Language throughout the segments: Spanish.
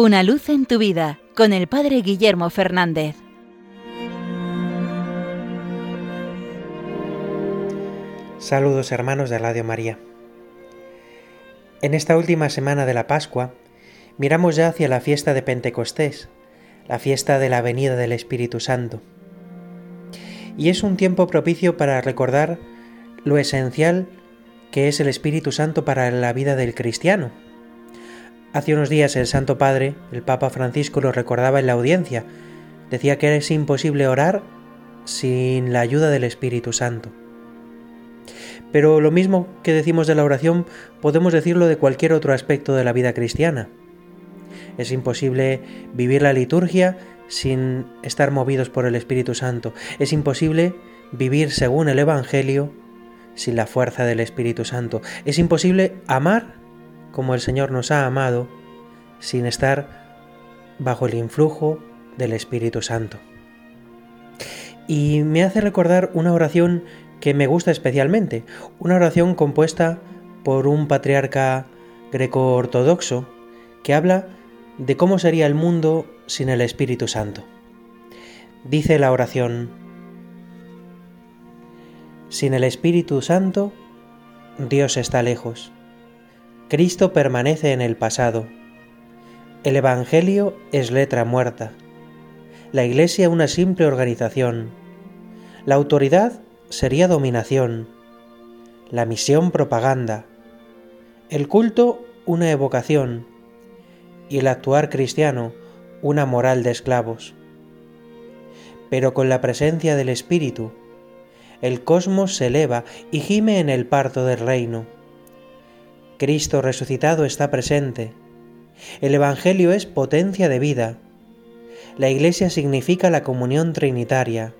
Una luz en tu vida con el Padre Guillermo Fernández. Saludos hermanos de Radio María. En esta última semana de la Pascua, miramos ya hacia la fiesta de Pentecostés, la fiesta de la venida del Espíritu Santo. Y es un tiempo propicio para recordar lo esencial que es el Espíritu Santo para la vida del cristiano Hace unos días el Santo Padre, el Papa Francisco, lo recordaba en la audiencia. Decía que es imposible orar sin la ayuda del Espíritu Santo. Pero lo mismo que decimos de la oración podemos decirlo de cualquier otro aspecto de la vida cristiana. Es imposible vivir la liturgia sin estar movidos por el Espíritu Santo. Es imposible vivir según el Evangelio sin la fuerza del Espíritu Santo. Es imposible amar como el Señor nos ha amado sin estar bajo el influjo del Espíritu Santo. Y me hace recordar una oración que me gusta especialmente, una oración compuesta por un patriarca greco-ortodoxo que habla de cómo sería el mundo sin el Espíritu Santo. Dice la oración, Sin el Espíritu Santo, Dios está lejos Cristo permanece en el pasado. El Evangelio es letra muerta. La Iglesia una simple organización. La autoridad sería dominación. La misión propaganda. El culto una evocación. Y el actuar cristiano una moral de esclavos. Pero con la presencia del Espíritu, el cosmos se eleva y gime en el parto del reino Cristo resucitado está presente. El Evangelio es potencia de vida. La Iglesia significa la comunión trinitaria.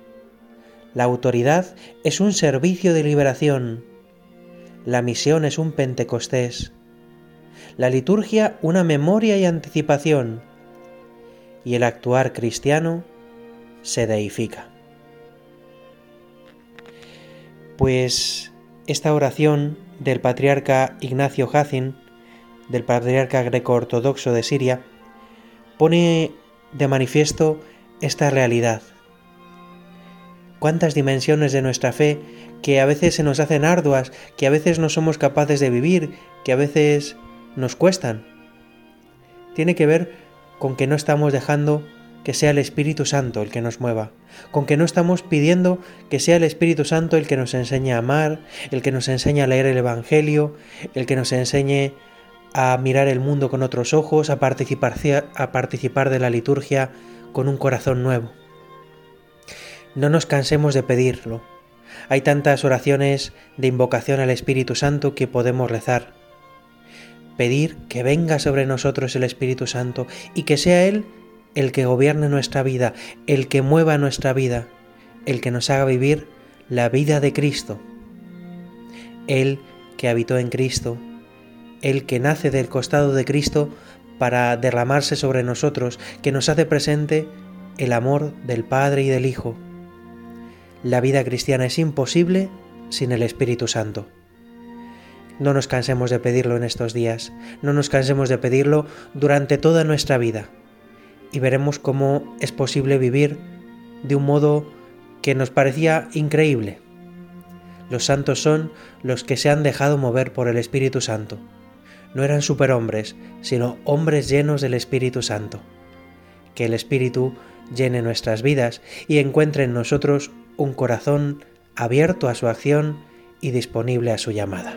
La autoridad es un servicio de liberación. La misión es un Pentecostés. La liturgia una memoria y anticipación. Y el actuar cristiano se deifica. Pues esta oración del patriarca Ignacio Hacin, del patriarca greco-ortodoxo de Siria, pone de manifiesto esta realidad. Cuántas dimensiones de nuestra fe que a veces se nos hacen arduas, que a veces no somos capaces de vivir, que a veces nos cuestan. Tiene que ver con que no estamos dejando que sea el Espíritu Santo el que nos mueva, con que no estamos pidiendo que sea el Espíritu Santo el que nos enseñe a amar, el que nos enseñe a leer el Evangelio, el que nos enseñe a mirar el mundo con otros ojos, a participar, participar de la liturgia con un corazón nuevo. No nos cansemos de pedirlo. Hay tantas oraciones de invocación al Espíritu Santo que podemos rezar. Pedir que venga sobre nosotros el Espíritu Santo y que sea Él el que gobierne nuestra vida, el que mueva nuestra vida, el que nos haga vivir la vida de Cristo. Él que habitó en Cristo, el que nace del costado de Cristo para derramarse sobre nosotros, que nos hace presente el amor del Padre y del Hijo. La vida cristiana es imposible sin el Espíritu Santo. No nos cansemos de pedirlo en estos días, no nos cansemos de pedirlo durante toda nuestra vida y veremos cómo es posible vivir de un modo que nos parecía increíble. Los santos son los que se han dejado mover por el Espíritu Santo. No eran superhombres, sino hombres llenos del Espíritu Santo. Que el Espíritu llene nuestras vidas y encuentre en nosotros un corazón abierto a su acción y disponible a su llamada.